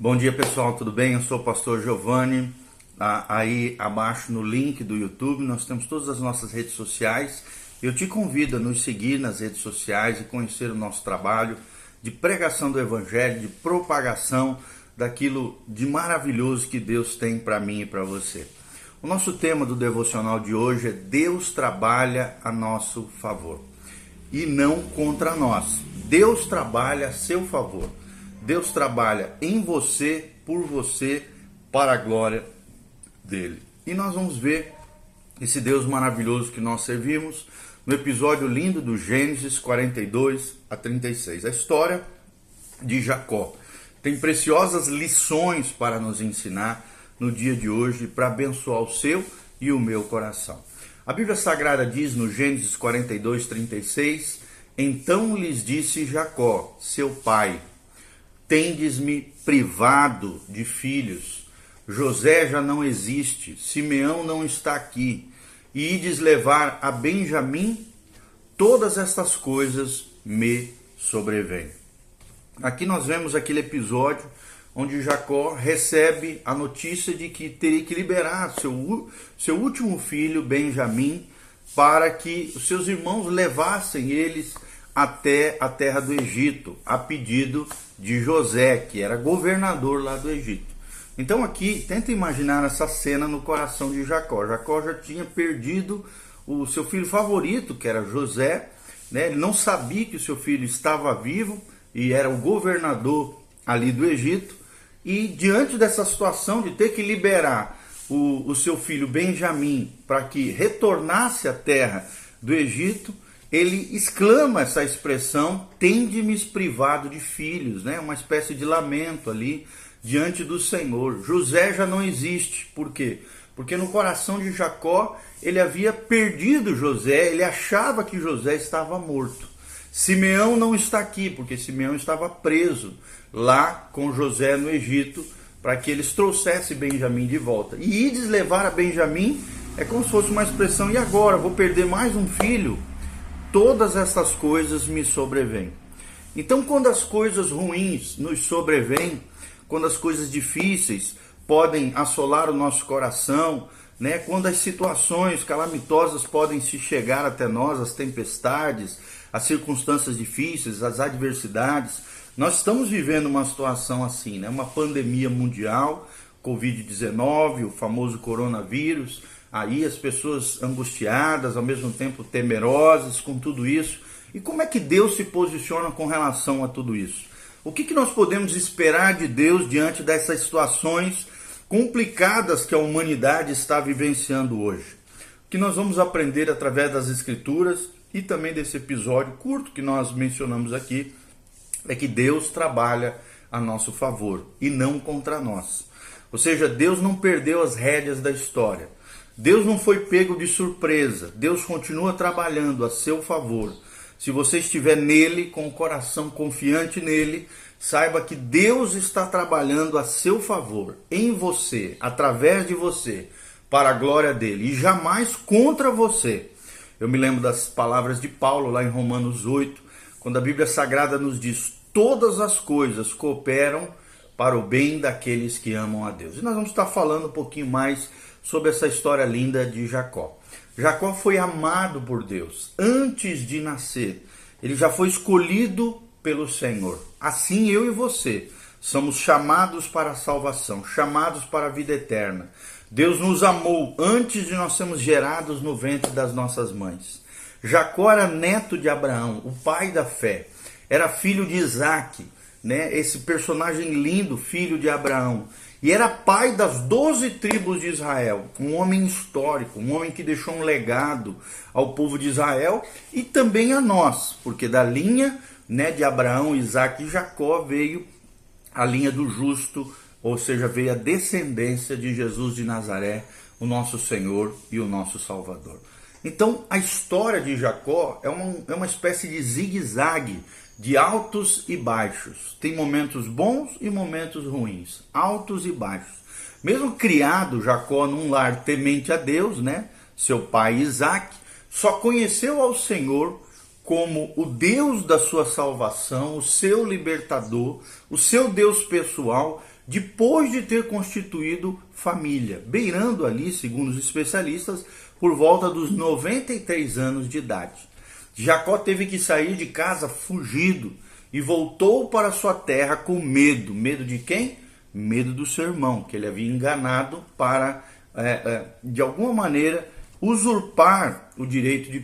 Bom dia pessoal, tudo bem? Eu sou o pastor Giovanni. Aí abaixo no link do YouTube nós temos todas as nossas redes sociais. Eu te convido a nos seguir nas redes sociais e conhecer o nosso trabalho de pregação do Evangelho, de propagação daquilo de maravilhoso que Deus tem para mim e para você. O nosso tema do devocional de hoje é Deus trabalha a nosso favor e não contra nós. Deus trabalha a seu favor. Deus trabalha em você, por você, para a glória dele. E nós vamos ver esse Deus maravilhoso que nós servimos no episódio lindo do Gênesis 42 a 36. A história de Jacó tem preciosas lições para nos ensinar no dia de hoje para abençoar o seu e o meu coração. A Bíblia Sagrada diz no Gênesis 42, 36: Então lhes disse Jacó, seu pai: Tendes-me privado de filhos. José já não existe, Simeão não está aqui e ides levar a Benjamim, todas estas coisas me sobrevêm. Aqui nós vemos aquele episódio onde Jacó recebe a notícia de que teria que liberar seu, seu último filho, Benjamim, para que os seus irmãos levassem eles até a terra do Egito, a pedido de José, que era governador lá do Egito. Então aqui, tenta imaginar essa cena no coração de Jacó. Jacó já tinha perdido o seu filho favorito, que era José, né? Ele não sabia que o seu filho estava vivo e era o governador ali do Egito. E diante dessa situação de ter que liberar o, o seu filho Benjamim para que retornasse à terra do Egito, ele exclama essa expressão: tende-me privado de filhos, né? Uma espécie de lamento ali diante do Senhor. José já não existe. Por quê? Porque no coração de Jacó ele havia perdido José, ele achava que José estava morto. Simeão não está aqui, porque Simeão estava preso lá com José no Egito, para que eles trouxessem Benjamim de volta. E ides levar a Benjamim é como se fosse uma expressão, e agora? Vou perder mais um filho? Todas estas coisas me sobrevêm. Então, quando as coisas ruins nos sobrevêm, quando as coisas difíceis podem assolar o nosso coração, né? Quando as situações calamitosas podem se chegar até nós, as tempestades, as circunstâncias difíceis, as adversidades, nós estamos vivendo uma situação assim, né? Uma pandemia mundial, Covid-19, o famoso coronavírus, aí as pessoas angustiadas, ao mesmo tempo temerosas com tudo isso. E como é que Deus se posiciona com relação a tudo isso? O que, que nós podemos esperar de Deus diante dessas situações complicadas que a humanidade está vivenciando hoje? O que nós vamos aprender através das Escrituras e também desse episódio curto que nós mencionamos aqui é que Deus trabalha a nosso favor e não contra nós. Ou seja, Deus não perdeu as rédeas da história. Deus não foi pego de surpresa. Deus continua trabalhando a seu favor se você estiver nele, com o coração confiante nele, saiba que Deus está trabalhando a seu favor, em você, através de você, para a glória dele e jamais contra você. Eu me lembro das palavras de Paulo lá em Romanos 8, quando a Bíblia Sagrada nos diz: todas as coisas cooperam para o bem daqueles que amam a Deus. E nós vamos estar falando um pouquinho mais sobre essa história linda de Jacó. Jacó foi amado por Deus antes de nascer. Ele já foi escolhido pelo Senhor. Assim eu e você somos chamados para a salvação, chamados para a vida eterna. Deus nos amou antes de nós sermos gerados no ventre das nossas mães. Jacó era neto de Abraão, o pai da fé. Era filho de Isaac, né? esse personagem lindo, filho de Abraão e era pai das doze tribos de Israel, um homem histórico, um homem que deixou um legado ao povo de Israel e também a nós, porque da linha né, de Abraão, Isaac e Jacó veio a linha do justo, ou seja, veio a descendência de Jesus de Nazaré, o nosso Senhor e o nosso Salvador. Então, a história de Jacó é uma, é uma espécie de zigue-zague de altos e baixos. Tem momentos bons e momentos ruins, altos e baixos. Mesmo criado Jacó num lar temente a Deus, né? Seu pai Isaac só conheceu ao Senhor como o Deus da sua salvação, o seu libertador, o seu Deus pessoal, depois de ter constituído família, beirando ali, segundo os especialistas, por volta dos 93 anos de idade. Jacó teve que sair de casa fugido e voltou para sua terra com medo. Medo de quem? Medo do seu irmão, que ele havia enganado para, é, é, de alguma maneira, usurpar o direito de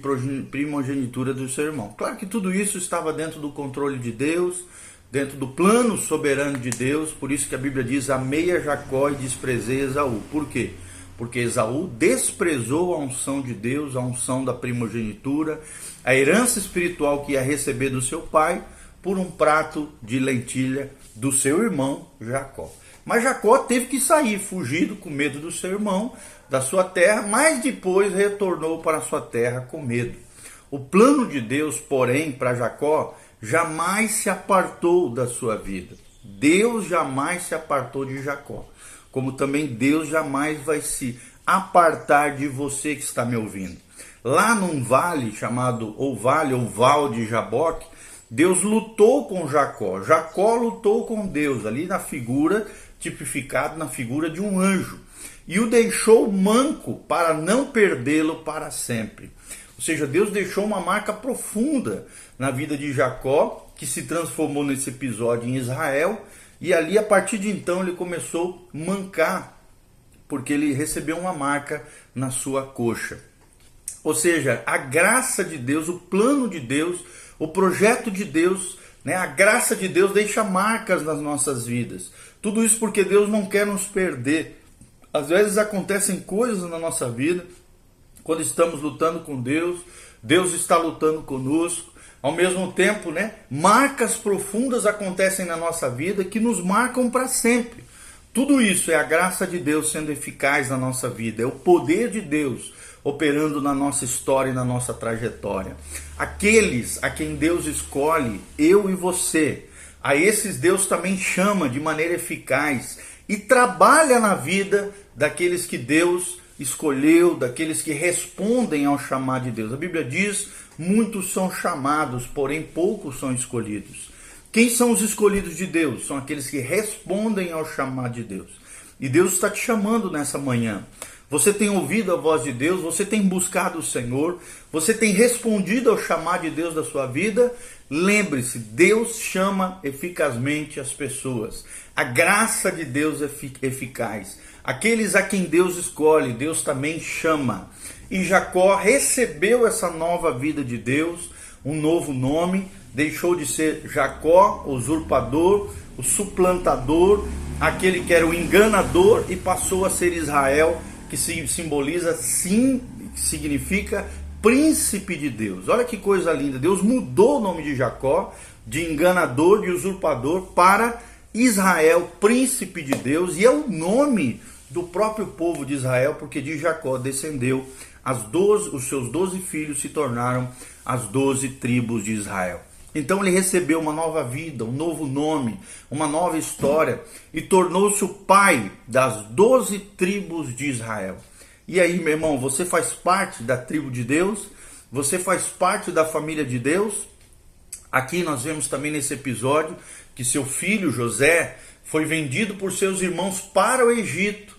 primogenitura do seu irmão. Claro que tudo isso estava dentro do controle de Deus, dentro do plano soberano de Deus, por isso que a Bíblia diz: Amei a Jacó e desprezei Esaú. Por quê? Porque Esaú desprezou a unção de Deus, a unção da primogenitura, a herança espiritual que ia receber do seu pai, por um prato de lentilha do seu irmão Jacó. Mas Jacó teve que sair, fugido com medo do seu irmão, da sua terra, mas depois retornou para sua terra com medo. O plano de Deus, porém, para Jacó, jamais se apartou da sua vida. Deus jamais se apartou de Jacó, como também Deus jamais vai se apartar de você que está me ouvindo. Lá num vale chamado ou vale ou val de Jaboque, Deus lutou com Jacó. Jacó lutou com Deus, ali na figura, tipificado na figura de um anjo. E o deixou manco para não perdê-lo para sempre. Ou seja, Deus deixou uma marca profunda na vida de Jacó, que se transformou nesse episódio em Israel. E ali, a partir de então, ele começou a mancar, porque ele recebeu uma marca na sua coxa. Ou seja, a graça de Deus, o plano de Deus o projeto de Deus, né, a graça de Deus deixa marcas nas nossas vidas. Tudo isso porque Deus não quer nos perder. Às vezes acontecem coisas na nossa vida quando estamos lutando com Deus, Deus está lutando conosco. Ao mesmo tempo, né, marcas profundas acontecem na nossa vida que nos marcam para sempre. Tudo isso é a graça de Deus sendo eficaz na nossa vida, é o poder de Deus operando na nossa história e na nossa trajetória. Aqueles a quem Deus escolhe, eu e você, a esses Deus também chama de maneira eficaz e trabalha na vida daqueles que Deus escolheu, daqueles que respondem ao chamado de Deus. A Bíblia diz: muitos são chamados, porém poucos são escolhidos. Quem são os escolhidos de Deus? São aqueles que respondem ao chamado de Deus. E Deus está te chamando nessa manhã você tem ouvido a voz de Deus, você tem buscado o Senhor, você tem respondido ao chamado de Deus da sua vida. Lembre-se, Deus chama eficazmente as pessoas. A graça de Deus é eficaz. Aqueles a quem Deus escolhe, Deus também chama. E Jacó recebeu essa nova vida de Deus, um novo nome, deixou de ser Jacó, usurpador, o suplantador, aquele que era o enganador, e passou a ser Israel que simboliza sim, significa príncipe de Deus. Olha que coisa linda. Deus mudou o nome de Jacó de enganador, de usurpador para Israel, príncipe de Deus, e é o nome do próprio povo de Israel, porque de Jacó descendeu as 12, os seus doze filhos se tornaram as doze tribos de Israel. Então ele recebeu uma nova vida, um novo nome, uma nova história e tornou-se o pai das doze tribos de Israel. E aí, meu irmão, você faz parte da tribo de Deus? Você faz parte da família de Deus? Aqui nós vemos também nesse episódio que seu filho José foi vendido por seus irmãos para o Egito,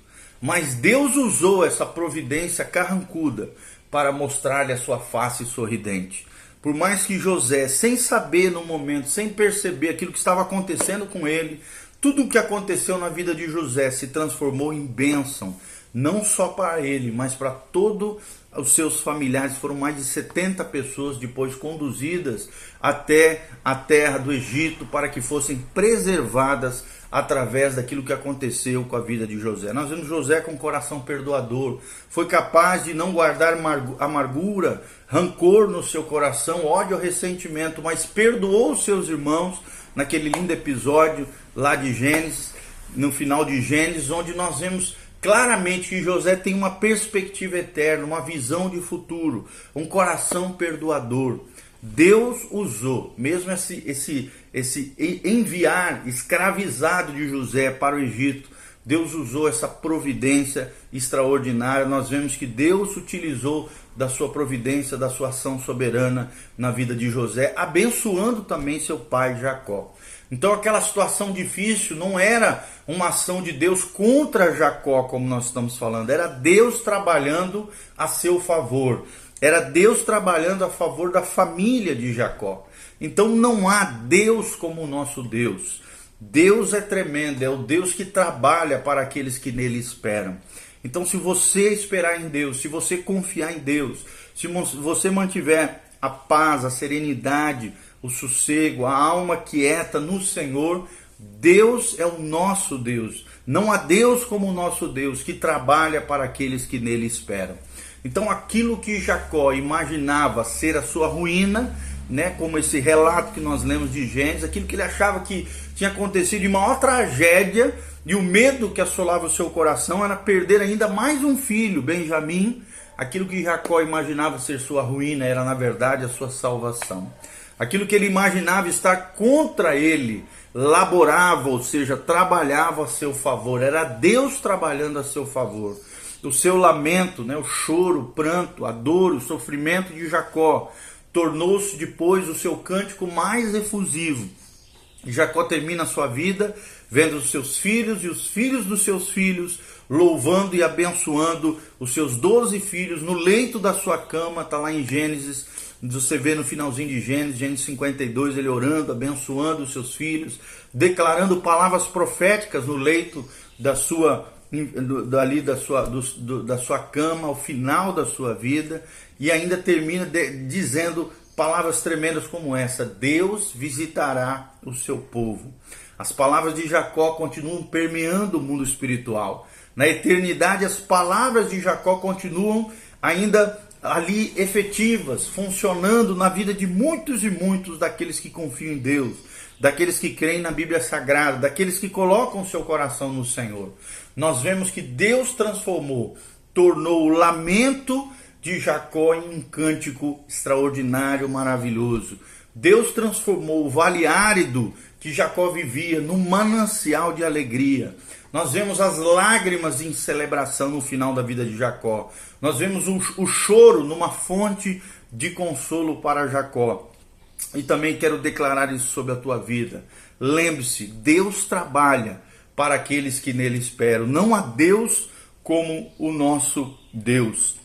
mas Deus usou essa providência carrancuda para mostrar-lhe a sua face sorridente. Por mais que José, sem saber no momento, sem perceber aquilo que estava acontecendo com ele, tudo o que aconteceu na vida de José se transformou em bênção, não só para ele, mas para todos os seus familiares. Foram mais de 70 pessoas depois conduzidas até a terra do Egito para que fossem preservadas através daquilo que aconteceu com a vida de José. Nós vemos José com um coração perdoador, foi capaz de não guardar amargura, rancor no seu coração, ódio ressentimento, mas perdoou seus irmãos naquele lindo episódio lá de Gênesis, no final de Gênesis, onde nós vemos claramente que José tem uma perspectiva eterna, uma visão de futuro, um coração perdoador. Deus usou, mesmo esse, esse, esse enviar escravizado de José para o Egito, Deus usou essa providência extraordinária. Nós vemos que Deus utilizou da sua providência, da sua ação soberana na vida de José, abençoando também seu pai Jacó. Então aquela situação difícil não era uma ação de Deus contra Jacó, como nós estamos falando, era Deus trabalhando a seu favor. Era Deus trabalhando a favor da família de Jacó. Então não há Deus como o nosso Deus. Deus é tremendo, é o Deus que trabalha para aqueles que nele esperam. Então, se você esperar em Deus, se você confiar em Deus, se você mantiver a paz, a serenidade, o sossego, a alma quieta no Senhor, Deus é o nosso Deus. Não há Deus como o nosso Deus que trabalha para aqueles que nele esperam. Então, aquilo que Jacó imaginava ser a sua ruína, né, como esse relato que nós lemos de Gênesis, aquilo que ele achava que tinha acontecido de maior tragédia, e o medo que assolava o seu coração era perder ainda mais um filho, Benjamim. Aquilo que Jacó imaginava ser sua ruína era, na verdade, a sua salvação. Aquilo que ele imaginava estar contra ele, laborava, ou seja, trabalhava a seu favor. Era Deus trabalhando a seu favor. O seu lamento, né, o choro, o pranto, a dor, o sofrimento de Jacó tornou-se depois o seu cântico mais efusivo. Jacó termina a sua vida vendo os seus filhos e os filhos dos seus filhos louvando e abençoando os seus doze filhos no leito da sua cama, está lá em Gênesis, você vê no finalzinho de Gênesis, Gênesis 52, ele orando, abençoando os seus filhos, declarando palavras proféticas no leito da sua dali da sua, do, do, da sua cama, ao final da sua vida, e ainda termina de, dizendo palavras tremendas como essa: Deus visitará o seu povo. As palavras de Jacó continuam permeando o mundo espiritual. Na eternidade, as palavras de Jacó continuam ainda ali efetivas, funcionando na vida de muitos e muitos daqueles que confiam em Deus, daqueles que creem na Bíblia Sagrada, daqueles que colocam seu coração no Senhor. Nós vemos que Deus transformou, tornou o lamento de Jacó em um cântico extraordinário, maravilhoso. Deus transformou o vale árido que Jacó vivia num manancial de alegria. Nós vemos as lágrimas em celebração no final da vida de Jacó. Nós vemos o, choro numa fonte de consolo para Jacó. E também quero declarar isso sobre a tua vida. Lembre-se, Deus trabalha para aqueles que nele esperam. Não há Deus como o nosso Deus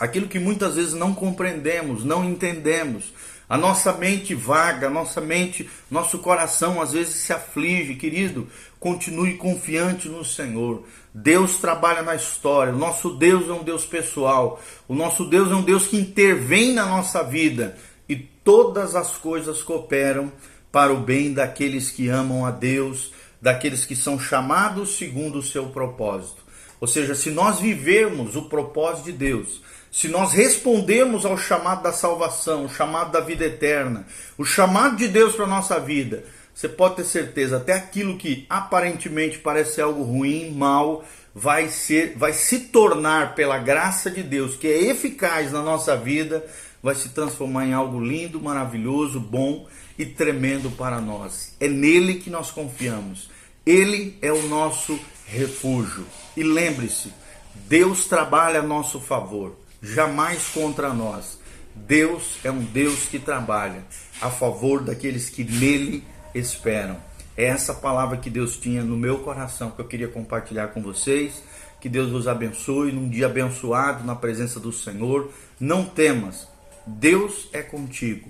aquilo que muitas vezes não compreendemos, não entendemos. A nossa mente vaga, a nossa mente, nosso coração às vezes se aflige, querido. Continue confiante no Senhor. Deus trabalha na história. O nosso Deus é um Deus pessoal. O nosso Deus é um Deus que intervém na nossa vida e todas as coisas cooperam para o bem daqueles que amam a Deus, daqueles que são chamados segundo o seu propósito. Ou seja, se nós vivermos o propósito de Deus, se nós respondermos ao chamado da salvação, o chamado da vida eterna, o chamado de Deus para a nossa vida, você pode ter certeza, até aquilo que aparentemente parece algo ruim, mal, vai ser, vai se tornar pela graça de Deus, que é eficaz na nossa vida, vai se transformar em algo lindo, maravilhoso, bom e tremendo para nós. É nele que nós confiamos. Ele é o nosso refúgio. E lembre-se, Deus trabalha a nosso favor, jamais contra nós. Deus é um Deus que trabalha a favor daqueles que nele esperam. É essa palavra que Deus tinha no meu coração que eu queria compartilhar com vocês. Que Deus vos abençoe num dia abençoado na presença do Senhor. Não temas, Deus é contigo.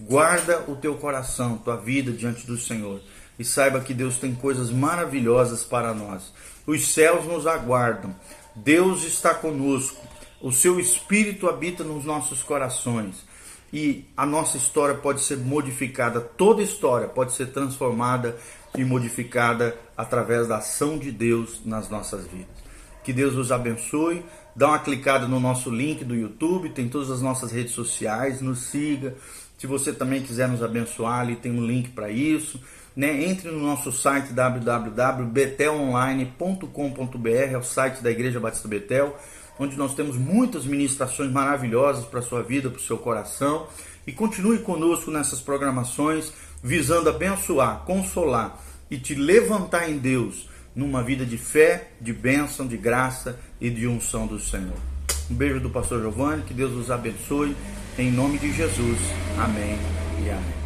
Guarda o teu coração, tua vida diante do Senhor e saiba que Deus tem coisas maravilhosas para nós. Os céus nos aguardam, Deus está conosco, o seu Espírito habita nos nossos corações e a nossa história pode ser modificada, toda história pode ser transformada e modificada através da ação de Deus nas nossas vidas. Que Deus os abençoe. Dá uma clicada no nosso link do YouTube, tem todas as nossas redes sociais, nos siga. Se você também quiser nos abençoar, ali tem um link para isso né, entre no nosso site www.betelonline.com.br, é o site da Igreja Batista Betel, onde nós temos muitas ministrações maravilhosas para a sua vida, para o seu coração. E continue conosco nessas programações, visando abençoar, consolar e te levantar em Deus numa vida de fé, de bênção, de graça e de unção do Senhor. Um beijo do pastor Giovanni, que Deus os abençoe, em nome de Jesus. Amém e amém.